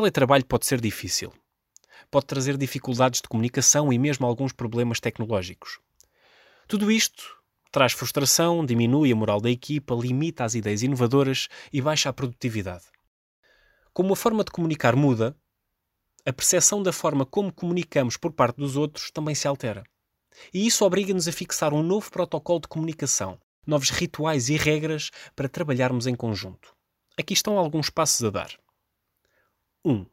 teletrabalho pode ser difícil. Pode trazer dificuldades de comunicação e mesmo alguns problemas tecnológicos. Tudo isto traz frustração, diminui a moral da equipa, limita as ideias inovadoras e baixa a produtividade. Como a forma de comunicar muda, a percepção da forma como comunicamos por parte dos outros também se altera. E isso obriga-nos a fixar um novo protocolo de comunicação, novos rituais e regras para trabalharmos em conjunto. Aqui estão alguns passos a dar. 1. Um,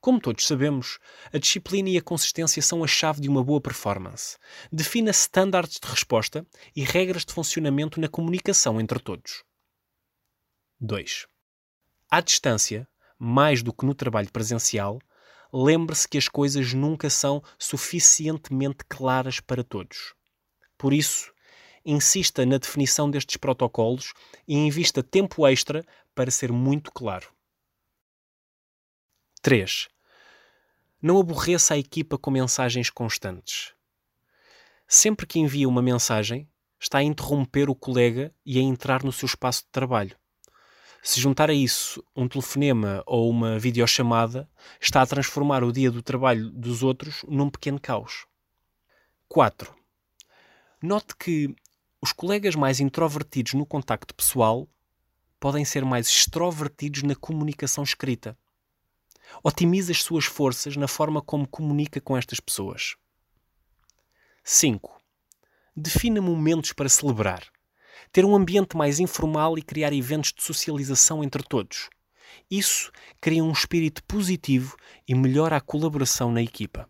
como todos sabemos, a disciplina e a consistência são a chave de uma boa performance. Defina standards de resposta e regras de funcionamento na comunicação entre todos. 2. À distância, mais do que no trabalho presencial, lembre-se que as coisas nunca são suficientemente claras para todos. Por isso, insista na definição destes protocolos e invista tempo extra para ser muito claro. 3. Não aborreça a equipa com mensagens constantes. Sempre que envia uma mensagem, está a interromper o colega e a entrar no seu espaço de trabalho. Se juntar a isso um telefonema ou uma videochamada, está a transformar o dia do trabalho dos outros num pequeno caos. 4. Note que os colegas mais introvertidos no contacto pessoal podem ser mais extrovertidos na comunicação escrita. Otimize as suas forças na forma como comunica com estas pessoas. 5. Defina momentos para celebrar. Ter um ambiente mais informal e criar eventos de socialização entre todos. Isso cria um espírito positivo e melhora a colaboração na equipa.